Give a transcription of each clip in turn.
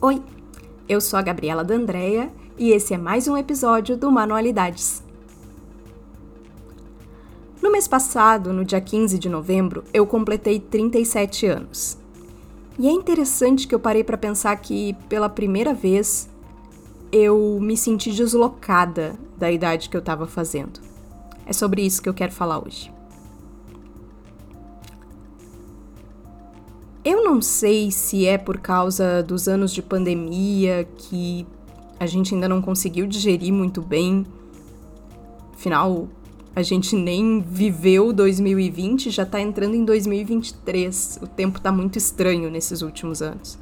Oi, eu sou a Gabriela D'Andrea e esse é mais um episódio do Manualidades. No mês passado, no dia 15 de novembro, eu completei 37 anos. E é interessante que eu parei para pensar que, pela primeira vez, eu me senti deslocada da idade que eu estava fazendo. É sobre isso que eu quero falar hoje. Eu não sei se é por causa dos anos de pandemia que a gente ainda não conseguiu digerir muito bem. Afinal, a gente nem viveu 2020, já tá entrando em 2023. O tempo tá muito estranho nesses últimos anos.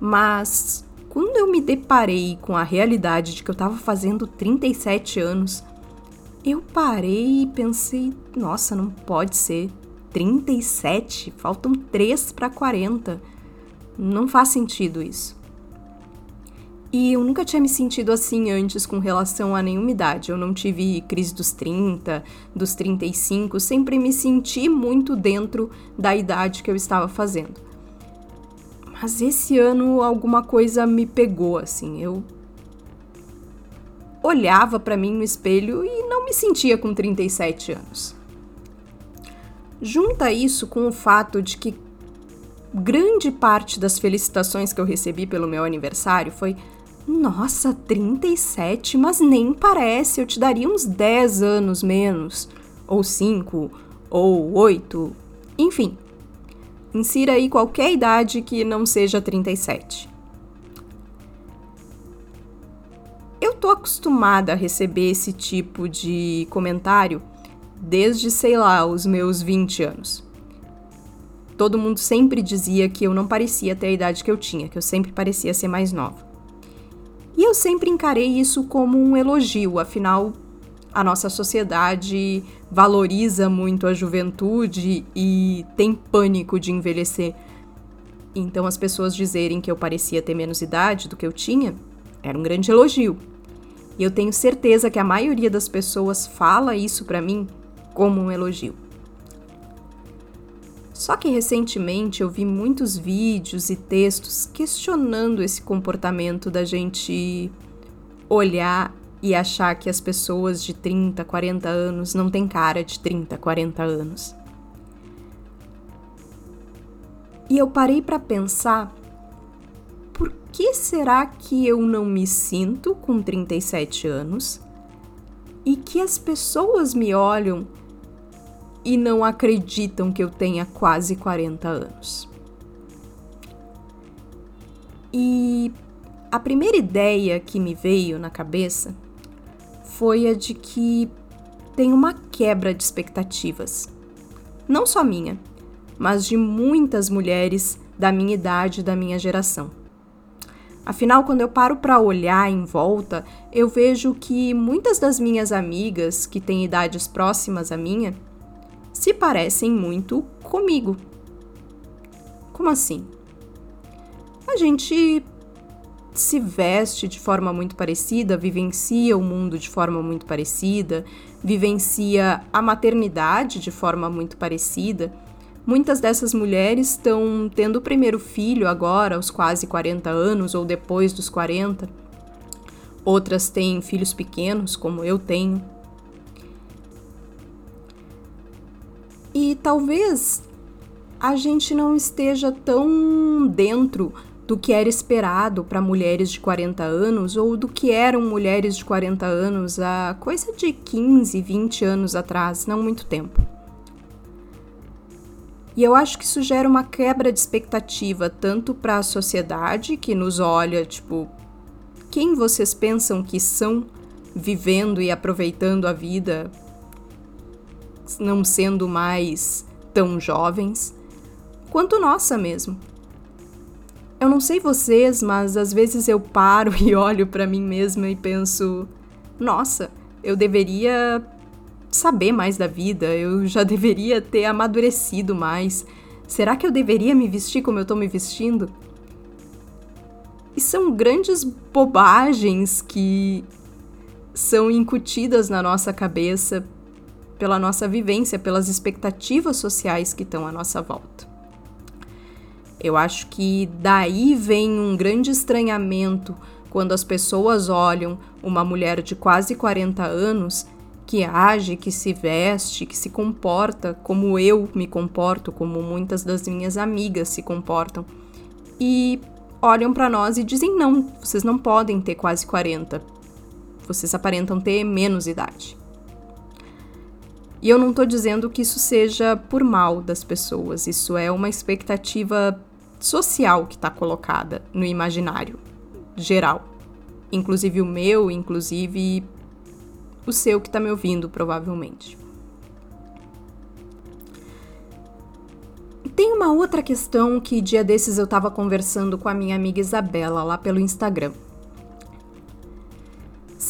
Mas quando eu me deparei com a realidade de que eu tava fazendo 37 anos, eu parei e pensei, nossa, não pode ser. 37, faltam 3 para 40. Não faz sentido isso. E eu nunca tinha me sentido assim antes com relação a nenhuma idade. Eu não tive crise dos 30, dos 35, sempre me senti muito dentro da idade que eu estava fazendo. Mas esse ano alguma coisa me pegou assim. Eu olhava para mim no espelho e não me sentia com 37 anos. Junta isso com o fato de que grande parte das felicitações que eu recebi pelo meu aniversário foi: Nossa, 37, mas nem parece, eu te daria uns 10 anos menos, ou 5, ou 8, enfim. Insira aí qualquer idade que não seja 37. Eu tô acostumada a receber esse tipo de comentário desde, sei lá, os meus 20 anos. Todo mundo sempre dizia que eu não parecia ter a idade que eu tinha, que eu sempre parecia ser mais nova. E eu sempre encarei isso como um elogio, afinal, a nossa sociedade valoriza muito a juventude e tem pânico de envelhecer. Então, as pessoas dizerem que eu parecia ter menos idade do que eu tinha era um grande elogio. E eu tenho certeza que a maioria das pessoas fala isso para mim como um elogio. Só que recentemente eu vi muitos vídeos e textos questionando esse comportamento da gente olhar e achar que as pessoas de 30, 40 anos não têm cara de 30, 40 anos. E eu parei para pensar por que será que eu não me sinto com 37 anos e que as pessoas me olham e não acreditam que eu tenha quase 40 anos. E a primeira ideia que me veio na cabeça foi a de que tem uma quebra de expectativas. Não só minha, mas de muitas mulheres da minha idade e da minha geração. Afinal, quando eu paro para olhar em volta, eu vejo que muitas das minhas amigas que têm idades próximas à minha se parecem muito comigo. Como assim? A gente se veste de forma muito parecida, vivencia o mundo de forma muito parecida, vivencia a maternidade de forma muito parecida. Muitas dessas mulheres estão tendo o primeiro filho agora, aos quase 40 anos ou depois dos 40. Outras têm filhos pequenos, como eu tenho. Talvez a gente não esteja tão dentro do que era esperado para mulheres de 40 anos ou do que eram mulheres de 40 anos há coisa de 15, 20 anos atrás, não muito tempo. E eu acho que isso gera uma quebra de expectativa tanto para a sociedade que nos olha, tipo, quem vocês pensam que são vivendo e aproveitando a vida não sendo mais tão jovens, quanto nossa mesmo. Eu não sei vocês, mas às vezes eu paro e olho para mim mesma e penso: nossa, eu deveria saber mais da vida, eu já deveria ter amadurecido mais. Será que eu deveria me vestir como eu tô me vestindo? E são grandes bobagens que são incutidas na nossa cabeça pela nossa vivência, pelas expectativas sociais que estão à nossa volta. Eu acho que daí vem um grande estranhamento quando as pessoas olham uma mulher de quase 40 anos que age, que se veste, que se comporta como eu me comporto, como muitas das minhas amigas se comportam. E olham para nós e dizem: não, vocês não podem ter quase 40. Vocês aparentam ter menos idade. E eu não estou dizendo que isso seja por mal das pessoas, isso é uma expectativa social que está colocada no imaginário geral. Inclusive o meu, inclusive o seu que está me ouvindo, provavelmente. Tem uma outra questão que dia desses eu estava conversando com a minha amiga Isabela lá pelo Instagram.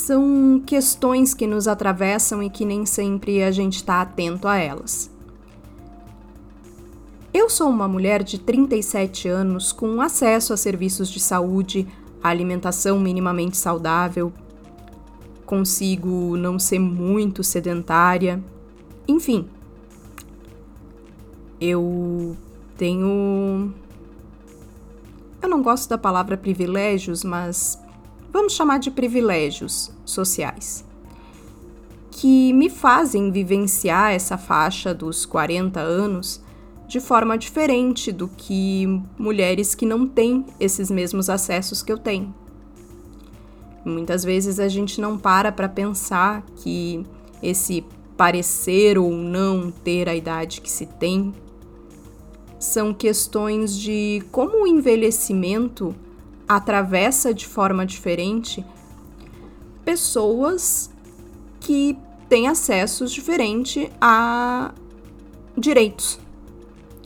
São questões que nos atravessam e que nem sempre a gente está atento a elas. Eu sou uma mulher de 37 anos com acesso a serviços de saúde, a alimentação minimamente saudável, consigo não ser muito sedentária, enfim, eu tenho. Eu não gosto da palavra privilégios, mas vamos chamar de privilégios sociais, que me fazem vivenciar essa faixa dos 40 anos de forma diferente do que mulheres que não têm esses mesmos acessos que eu tenho. Muitas vezes a gente não para para pensar que esse parecer ou não ter a idade que se tem são questões de como o envelhecimento atravessa de forma diferente pessoas que têm acessos diferentes a direitos,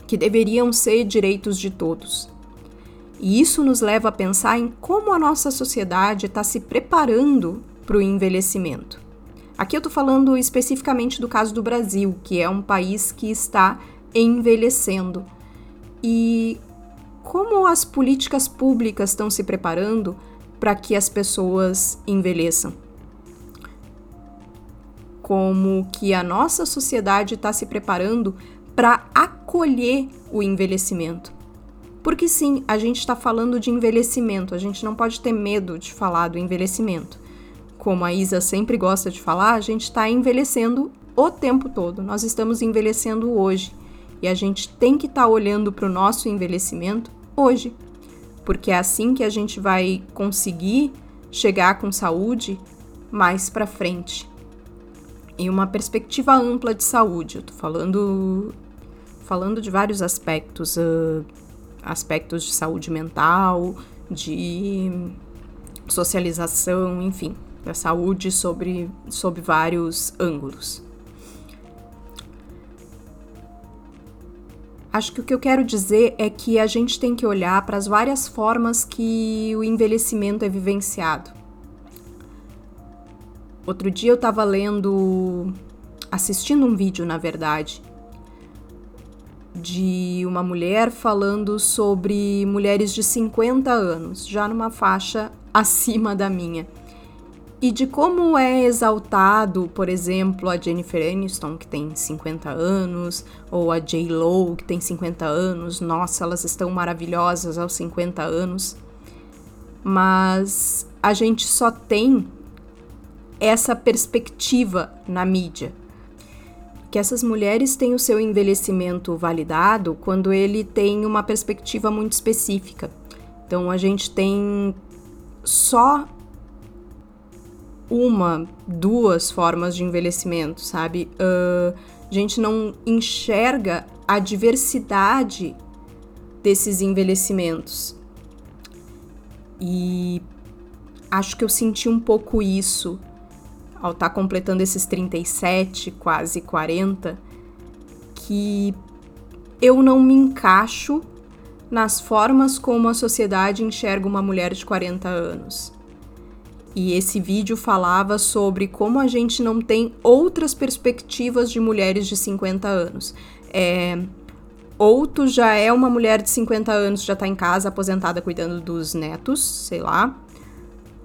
que deveriam ser direitos de todos. E isso nos leva a pensar em como a nossa sociedade está se preparando para o envelhecimento. Aqui eu estou falando especificamente do caso do Brasil, que é um país que está envelhecendo e como as políticas públicas estão se preparando para que as pessoas envelheçam. Como que a nossa sociedade está se preparando para acolher o envelhecimento. Porque sim, a gente está falando de envelhecimento, a gente não pode ter medo de falar do envelhecimento. Como a Isa sempre gosta de falar, a gente está envelhecendo o tempo todo, nós estamos envelhecendo hoje. E a gente tem que estar tá olhando para o nosso envelhecimento hoje, porque é assim que a gente vai conseguir chegar com saúde mais para frente. E uma perspectiva ampla de saúde. Eu tô falando falando de vários aspectos, uh, aspectos de saúde mental, de socialização, enfim, da saúde sobre, sobre vários ângulos. Acho que o que eu quero dizer é que a gente tem que olhar para as várias formas que o envelhecimento é vivenciado. Outro dia eu estava lendo, assistindo um vídeo, na verdade, de uma mulher falando sobre mulheres de 50 anos, já numa faixa acima da minha e de como é exaltado, por exemplo, a Jennifer Aniston, que tem 50 anos, ou a J. Lo, que tem 50 anos. Nossa, elas estão maravilhosas aos 50 anos. Mas a gente só tem essa perspectiva na mídia. Que essas mulheres têm o seu envelhecimento validado quando ele tem uma perspectiva muito específica. Então a gente tem só uma, duas formas de envelhecimento, sabe? Uh, a gente não enxerga a diversidade desses envelhecimentos. E acho que eu senti um pouco isso ao estar tá completando esses 37, quase 40, que eu não me encaixo nas formas como a sociedade enxerga uma mulher de 40 anos. E esse vídeo falava sobre como a gente não tem outras perspectivas de mulheres de 50 anos. É, ou tu já é uma mulher de 50 anos, já tá em casa, aposentada, cuidando dos netos, sei lá.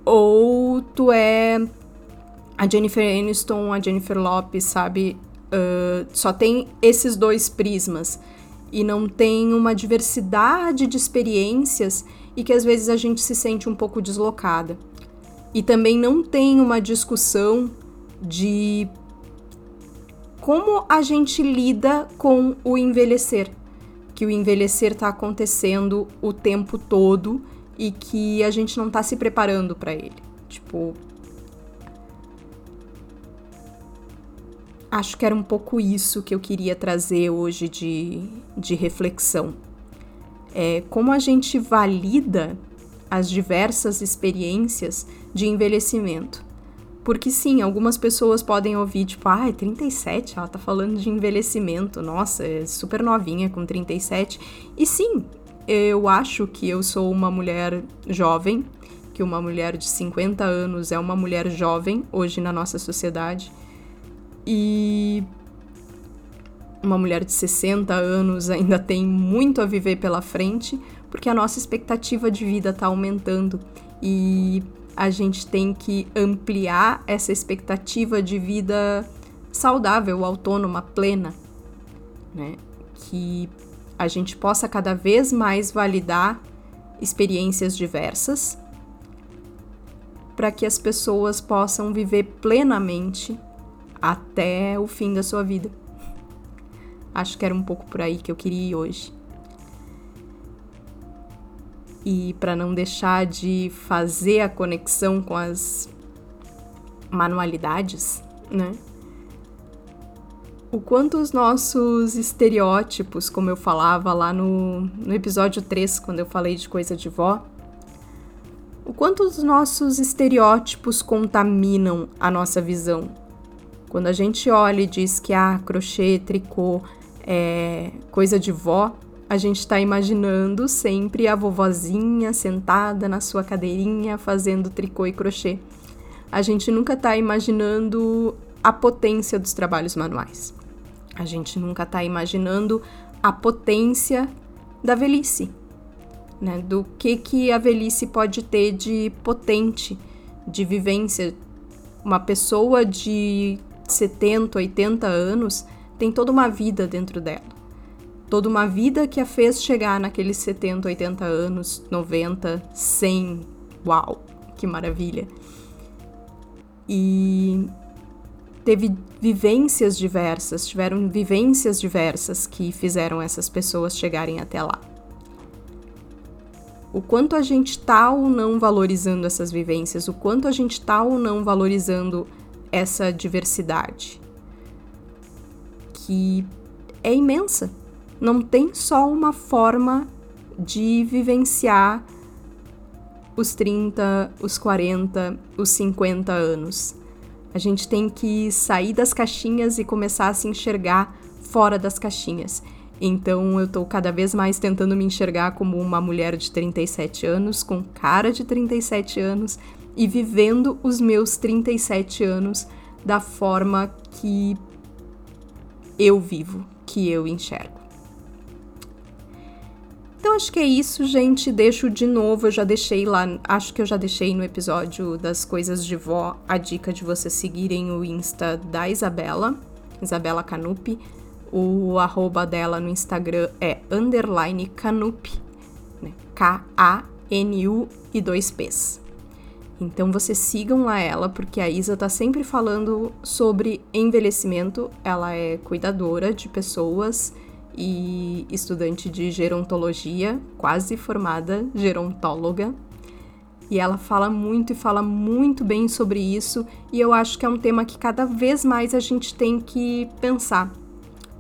Ou tu é a Jennifer Aniston, a Jennifer Lopes, sabe? Uh, só tem esses dois prismas. e não tem uma diversidade de experiências e que às vezes a gente se sente um pouco deslocada. E também não tem uma discussão de como a gente lida com o envelhecer. Que o envelhecer está acontecendo o tempo todo e que a gente não está se preparando para ele. Tipo, acho que era um pouco isso que eu queria trazer hoje de, de reflexão. É como a gente valida as diversas experiências de envelhecimento. Porque sim, algumas pessoas podem ouvir, tipo, ah, é 37, ela tá falando de envelhecimento, nossa, é super novinha com 37. E sim, eu acho que eu sou uma mulher jovem, que uma mulher de 50 anos é uma mulher jovem hoje na nossa sociedade. E uma mulher de 60 anos ainda tem muito a viver pela frente, porque a nossa expectativa de vida está aumentando e a gente tem que ampliar essa expectativa de vida saudável, autônoma, plena, né? Que a gente possa cada vez mais validar experiências diversas para que as pessoas possam viver plenamente até o fim da sua vida. Acho que era um pouco por aí que eu queria ir hoje. E para não deixar de fazer a conexão com as manualidades, né? O quanto os nossos estereótipos, como eu falava lá no, no episódio 3, quando eu falei de coisa de vó, o quanto os nossos estereótipos contaminam a nossa visão. Quando a gente olha e diz que ah, crochê, tricô é coisa de vó, a gente está imaginando sempre a vovozinha sentada na sua cadeirinha fazendo tricô e crochê. A gente nunca está imaginando a potência dos trabalhos manuais. A gente nunca está imaginando a potência da velhice, né? Do que que a velhice pode ter de potente, de vivência. Uma pessoa de 70, 80 anos tem toda uma vida dentro dela toda uma vida que a fez chegar naqueles 70, 80 anos, 90, 100. Uau, que maravilha! E teve vivências diversas, tiveram vivências diversas que fizeram essas pessoas chegarem até lá. O quanto a gente está ou não valorizando essas vivências, o quanto a gente está ou não valorizando essa diversidade, que é imensa não tem só uma forma de vivenciar os 30, os 40, os 50 anos. A gente tem que sair das caixinhas e começar a se enxergar fora das caixinhas. Então eu tô cada vez mais tentando me enxergar como uma mulher de 37 anos, com cara de 37 anos e vivendo os meus 37 anos da forma que eu vivo, que eu enxergo. Então acho que é isso, gente. Deixo de novo, eu já deixei lá, acho que eu já deixei no episódio das coisas de vó a dica de vocês seguirem o Insta da Isabela, Isabela Canupi. O arroba dela no Instagram é underline Canupi, né? K-A-N-U e dois P's. Então vocês sigam lá ela, porque a Isa tá sempre falando sobre envelhecimento. Ela é cuidadora de pessoas e estudante de gerontologia, quase formada gerontóloga. E ela fala muito e fala muito bem sobre isso, e eu acho que é um tema que cada vez mais a gente tem que pensar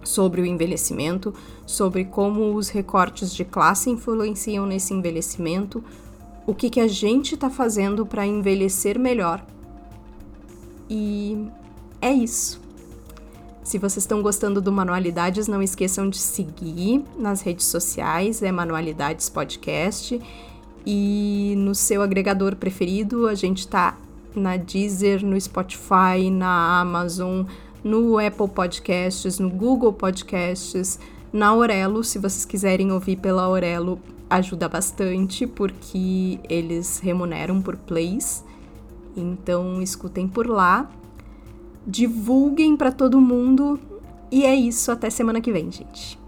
sobre o envelhecimento, sobre como os recortes de classe influenciam nesse envelhecimento, o que, que a gente está fazendo para envelhecer melhor. E é isso. Se vocês estão gostando do Manualidades, não esqueçam de seguir nas redes sociais, é Manualidades Podcast. E no seu agregador preferido, a gente está na Deezer, no Spotify, na Amazon, no Apple Podcasts, no Google Podcasts, na Aurelo. Se vocês quiserem ouvir pela Aurelo, ajuda bastante, porque eles remuneram por plays. Então, escutem por lá divulguem para todo mundo. E é isso, até semana que vem, gente.